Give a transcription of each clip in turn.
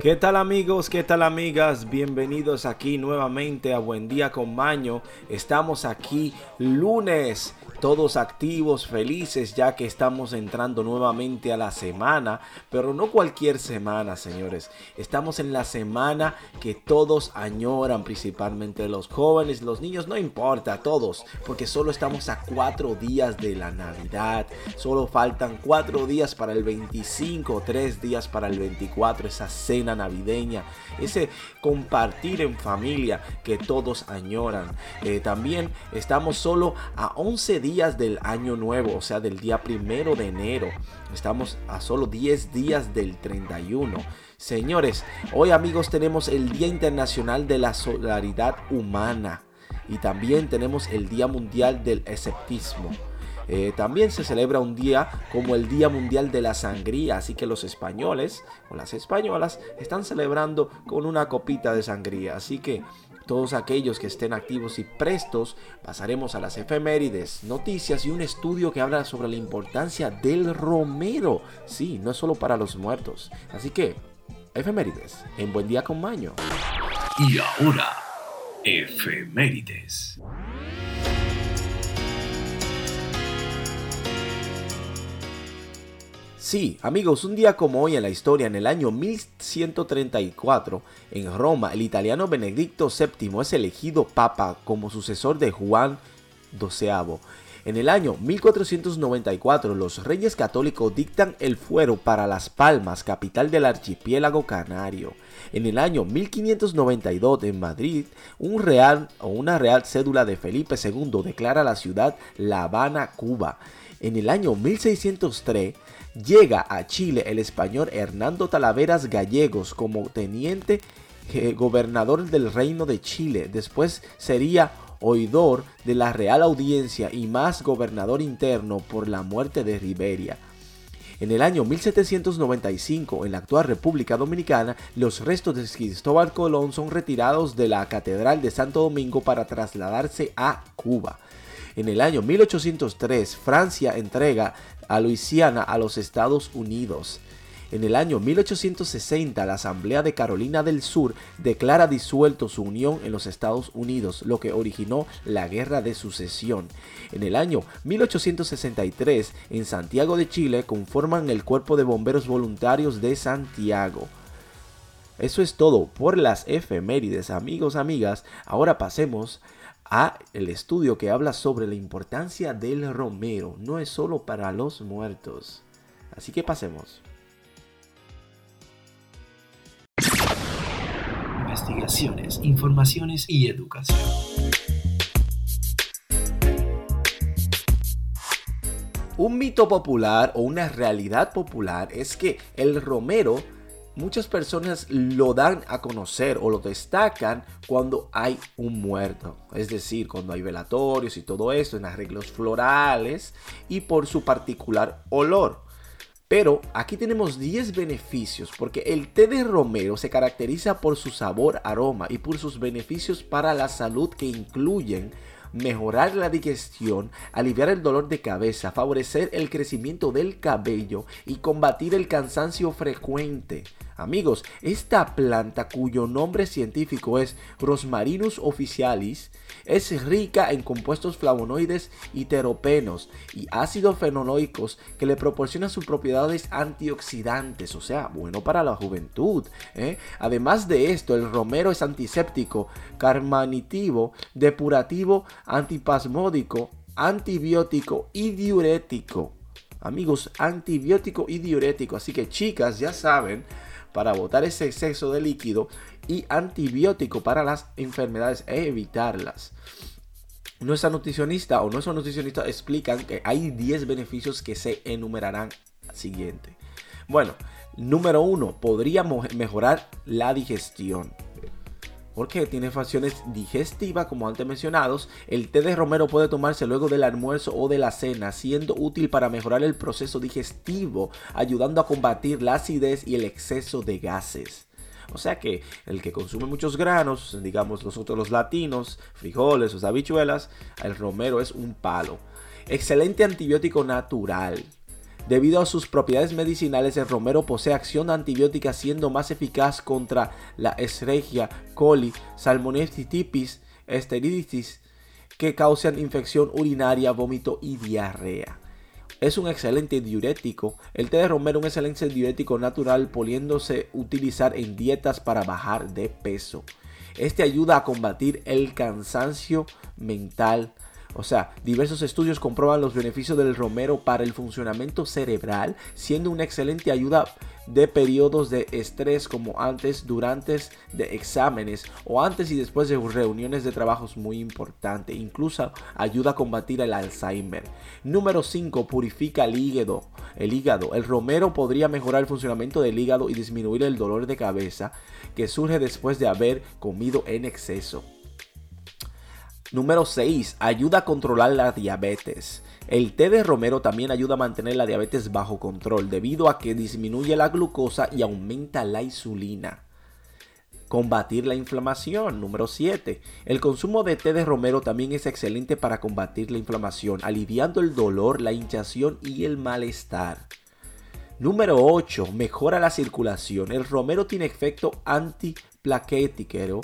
¿Qué tal amigos? ¿Qué tal amigas? Bienvenidos aquí nuevamente a Buen Día con Maño. Estamos aquí lunes todos activos, felices, ya que estamos entrando nuevamente a la semana, pero no cualquier semana, señores. Estamos en la semana que todos añoran, principalmente los jóvenes, los niños, no importa, todos, porque solo estamos a cuatro días de la Navidad. Solo faltan cuatro días para el 25, tres días para el 24, esa cena navideña, ese compartir en familia que todos añoran. Eh, también estamos solo a 11 días días del año nuevo, o sea, del día primero de enero. Estamos a solo 10 días del 31. Señores, hoy amigos tenemos el Día Internacional de la Solidaridad Humana y también tenemos el Día Mundial del Esceptismo. Eh, también se celebra un día como el Día Mundial de la Sangría, así que los españoles o las españolas están celebrando con una copita de sangría. Así que todos aquellos que estén activos y prestos, pasaremos a las efemérides, noticias y un estudio que habla sobre la importancia del romero. Sí, no es solo para los muertos. Así que, efemérides, en buen día con Maño. Y ahora, efemérides. Sí, amigos, un día como hoy en la historia, en el año 1134, en Roma, el italiano Benedicto VII es elegido papa como sucesor de Juan XII. En el año 1494, los reyes católicos dictan el fuero para Las Palmas, capital del archipiélago canario. En el año 1592, en Madrid, un real o una real cédula de Felipe II declara la ciudad La Habana, Cuba. En el año 1603, llega a Chile el español Hernando Talaveras Gallegos como teniente eh, gobernador del Reino de Chile. Después sería oidor de la Real Audiencia y más gobernador interno por la muerte de Riberia. En el año 1795, en la actual República Dominicana, los restos de Cristóbal Colón son retirados de la Catedral de Santo Domingo para trasladarse a Cuba. En el año 1803, Francia entrega a Luisiana a los Estados Unidos. En el año 1860, la Asamblea de Carolina del Sur declara disuelto su unión en los Estados Unidos, lo que originó la Guerra de Sucesión. En el año 1863, en Santiago de Chile, conforman el Cuerpo de Bomberos Voluntarios de Santiago. Eso es todo por las efemérides, amigos, amigas. Ahora pasemos el estudio que habla sobre la importancia del romero. No es solo para los muertos. Así que pasemos. Investigaciones, informaciones y educación. Un mito popular o una realidad popular es que el romero muchas personas lo dan a conocer o lo destacan cuando hay un muerto. Es decir, cuando hay velatorios y todo esto en arreglos florales y por su particular olor. Pero aquí tenemos 10 beneficios porque el té de romero se caracteriza por su sabor, aroma y por sus beneficios para la salud que incluyen mejorar la digestión, aliviar el dolor de cabeza, favorecer el crecimiento del cabello y combatir el cansancio frecuente. Amigos, esta planta cuyo nombre científico es Rosmarinus officialis es rica en compuestos flavonoides y teropenos y ácidos fenoloicos que le proporcionan sus propiedades antioxidantes, o sea, bueno para la juventud. ¿eh? Además de esto, el romero es antiséptico, carmanitivo, depurativo, antipasmódico, antibiótico y diurético. Amigos, antibiótico y diurético. Así que chicas, ya saben, para botar ese exceso de líquido y antibiótico para las enfermedades e evitarlas. Nuestra nutricionista o nuestros nutricionistas explican que hay 10 beneficios que se enumerarán siguiente. Bueno, número uno, podría mejorar la digestión porque tiene facciones digestivas como antes mencionados. El té de romero puede tomarse luego del almuerzo o de la cena, siendo útil para mejorar el proceso digestivo, ayudando a combatir la acidez y el exceso de gases. O sea que el que consume muchos granos, digamos nosotros los latinos, frijoles o habichuelas, el romero es un palo. Excelente antibiótico natural Debido a sus propiedades medicinales, el romero posee acción antibiótica siendo más eficaz contra la Escherichia coli, Salmonella Enteritis, que causan infección urinaria, vómito y diarrea. Es un excelente diurético. El té de romero es un excelente diurético natural, pudiéndose utilizar en dietas para bajar de peso. Este ayuda a combatir el cansancio mental, o sea, diversos estudios comprueban los beneficios del romero para el funcionamiento cerebral, siendo una excelente ayuda de periodos de estrés como antes, durante de exámenes o antes y después de reuniones de trabajos muy importante. Incluso ayuda a combatir el Alzheimer. Número 5. Purifica el hígado. El hígado. El romero podría mejorar el funcionamiento del hígado y disminuir el dolor de cabeza que surge después de haber comido en exceso. Número 6. Ayuda a controlar la diabetes. El té de romero también ayuda a mantener la diabetes bajo control debido a que disminuye la glucosa y aumenta la insulina. Combatir la inflamación. Número 7. El consumo de té de romero también es excelente para combatir la inflamación, aliviando el dolor, la hinchación y el malestar. Número 8. Mejora la circulación. El romero tiene efecto antiplaquético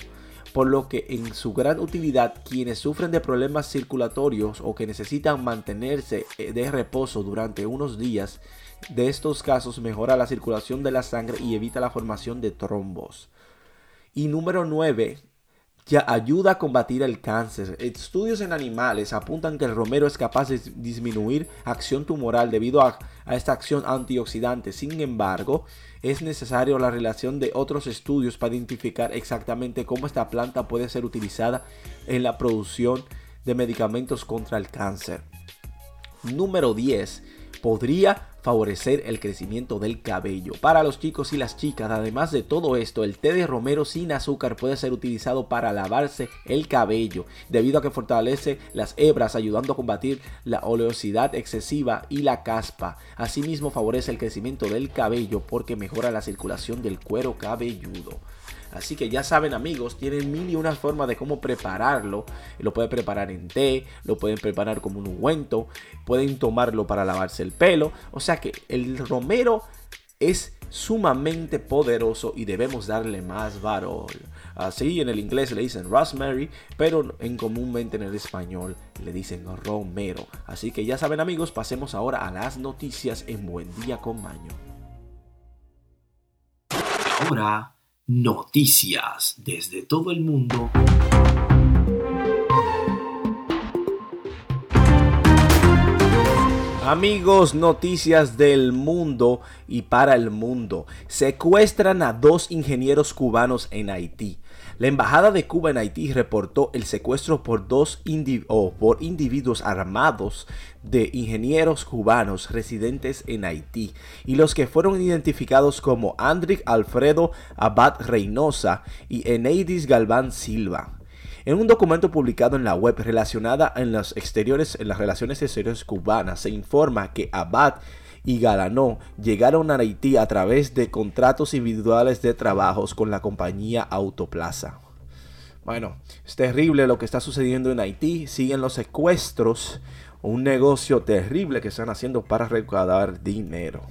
por lo que en su gran utilidad quienes sufren de problemas circulatorios o que necesitan mantenerse eh, de reposo durante unos días, de estos casos mejora la circulación de la sangre y evita la formación de trombos. Y número 9, ya ayuda a combatir el cáncer. Estudios en animales apuntan que el romero es capaz de disminuir acción tumoral debido a, esta acción antioxidante. Sin embargo, es necesario la relación de otros estudios para identificar exactamente cómo esta planta puede ser utilizada en la producción de medicamentos contra el cáncer. Número 10 podría favorecer el crecimiento del cabello. Para los chicos y las chicas, además de todo esto, el té de romero sin azúcar puede ser utilizado para lavarse el cabello, debido a que fortalece las hebras, ayudando a combatir la oleosidad excesiva y la caspa. Asimismo, favorece el crecimiento del cabello porque mejora la circulación del cuero cabelludo. Así que ya saben amigos, tienen mil y una formas de cómo prepararlo. Lo pueden preparar en té, lo pueden preparar como un ungüento, pueden tomarlo para lavarse el pelo. O sea que el romero es sumamente poderoso y debemos darle más valor. Así en el inglés le dicen rosemary, pero en comúnmente en el español le dicen romero. Así que ya saben amigos, pasemos ahora a las noticias en Buen Día con Maño. Ahora Noticias desde todo el mundo. Amigos, noticias del mundo y para el mundo. Secuestran a dos ingenieros cubanos en Haití. La Embajada de Cuba en Haití reportó el secuestro por dos por individuos armados de ingenieros cubanos residentes en Haití y los que fueron identificados como Andrick Alfredo Abad Reynosa y Eneidis Galván Silva. En un documento publicado en la web relacionada en los exteriores, en las relaciones exteriores cubanas, se informa que Abad y Galanó llegaron a Haití a través de contratos individuales de trabajos con la compañía Autoplaza. Bueno, es terrible lo que está sucediendo en Haití. Siguen los secuestros. Un negocio terrible que están haciendo para recaudar dinero.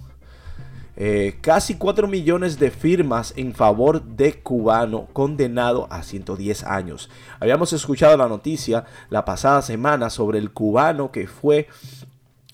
Eh, casi 4 millones de firmas en favor de cubano condenado a 110 años. Habíamos escuchado la noticia la pasada semana sobre el cubano que fue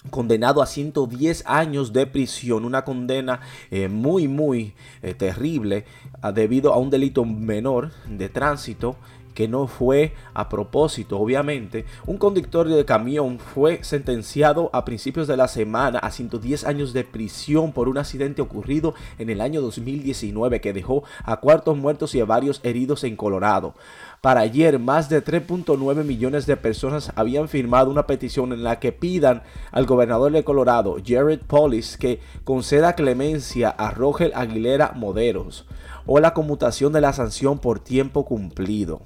condenado a 110 años de prisión, una condena eh, muy muy eh, terrible ah, debido a un delito menor de tránsito que no fue a propósito, obviamente. Un conductor de camión fue sentenciado a principios de la semana a 110 años de prisión por un accidente ocurrido en el año 2019 que dejó a cuartos muertos y a varios heridos en Colorado. Para ayer, más de 3.9 millones de personas habían firmado una petición en la que pidan al gobernador de Colorado, Jared Polis, que conceda clemencia a Rogel Aguilera Moderos o la conmutación de la sanción por tiempo cumplido.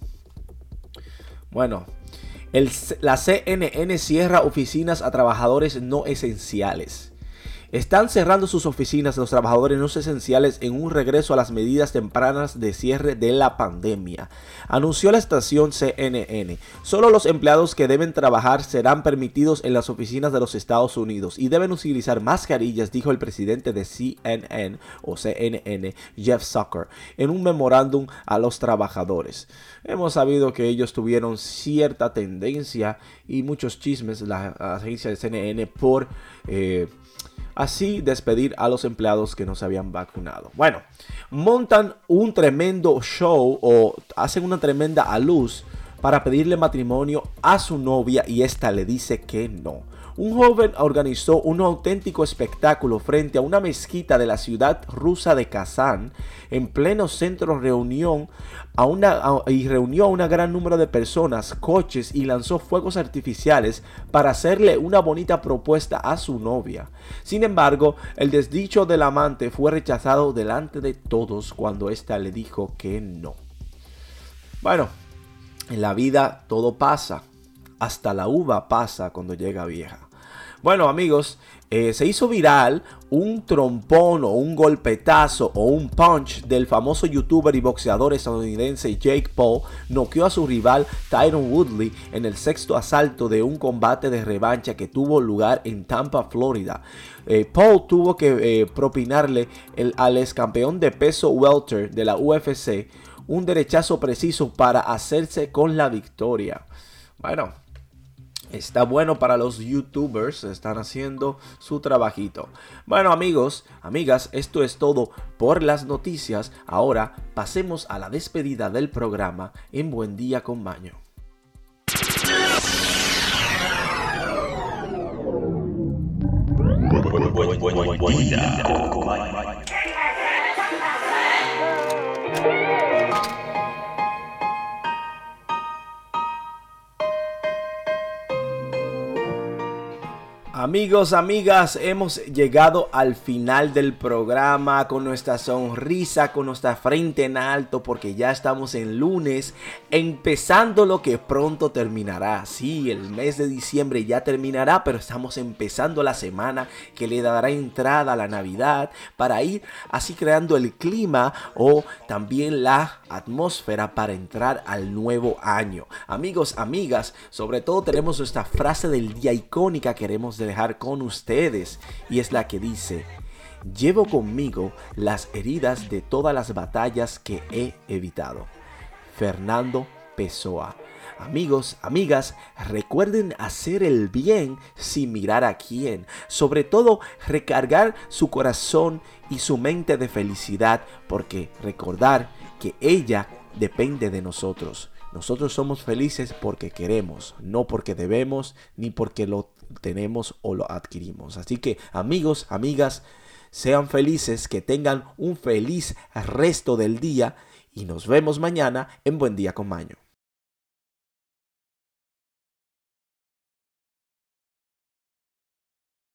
Bueno, la CNN cierra oficinas a trabajadores no esenciales. Están cerrando sus oficinas los trabajadores no esenciales en un regreso a las medidas tempranas de cierre de la pandemia. Anunció la estación CNN. Solo los empleados que deben trabajar serán permitidos en las oficinas de los Estados Unidos y deben utilizar mascarillas, dijo el presidente de CNN o CNN, Jeff Zucker, en un memorándum a los trabajadores. Hemos sabido que ellos tuvieron cierta tendencia y muchos chismes, la agencia de CNN, por... Eh, así despedir a los empleados que no se habían vacunado. Bueno, montan un tremendo show o hacen una tremenda a luz para pedirle matrimonio a su novia y esta le dice que no un joven organizó un auténtico espectáculo frente a una mezquita de la ciudad rusa de Kazán en pleno centro reunión a una, y reunió a un gran número de personas, coches y lanzó fuegos artificiales para hacerle una bonita propuesta a su novia. Sin embargo, el desdicho del amante fue rechazado delante de todos cuando ésta le dijo que no. Bueno, en la vida todo pasa. Hasta la uva pasa cuando llega vieja. Bueno amigos, eh, se hizo viral un trompón o un golpetazo o un punch del famoso youtuber y boxeador estadounidense Jake Paul noqueó a su rival Tyron Woodley en el sexto asalto de un combate de revancha que tuvo lugar en Tampa, Florida. Eh, Paul tuvo que eh, propinarle al ex campeón de peso welter de la UFC un derechazo preciso para hacerse con la victoria. Bueno, Está bueno para los youtubers, están haciendo su trabajito. Bueno amigos, amigas, esto es todo por las noticias. Ahora pasemos a la despedida del programa en Buen Día con Maño. Amigos, amigas, hemos llegado al final del programa con nuestra sonrisa, con nuestra frente en alto, porque ya estamos en lunes, empezando lo que pronto terminará. Sí, el mes de diciembre ya terminará, pero estamos empezando la semana que le dará entrada a la Navidad para ir así creando el clima o también la atmósfera para entrar al nuevo año. Amigos, amigas, sobre todo tenemos nuestra frase del día icónica, queremos con ustedes y es la que dice, llevo conmigo las heridas de todas las batallas que he evitado. Fernando Pessoa. Amigos, amigas, recuerden hacer el bien sin mirar a quién. Sobre todo, recargar su corazón y su mente de felicidad, porque recordar que ella depende de nosotros. Nosotros somos felices porque queremos, no porque debemos ni porque lo tenemos o lo adquirimos. Así que amigos, amigas, sean felices, que tengan un feliz resto del día y nos vemos mañana en Buen Día con Maño.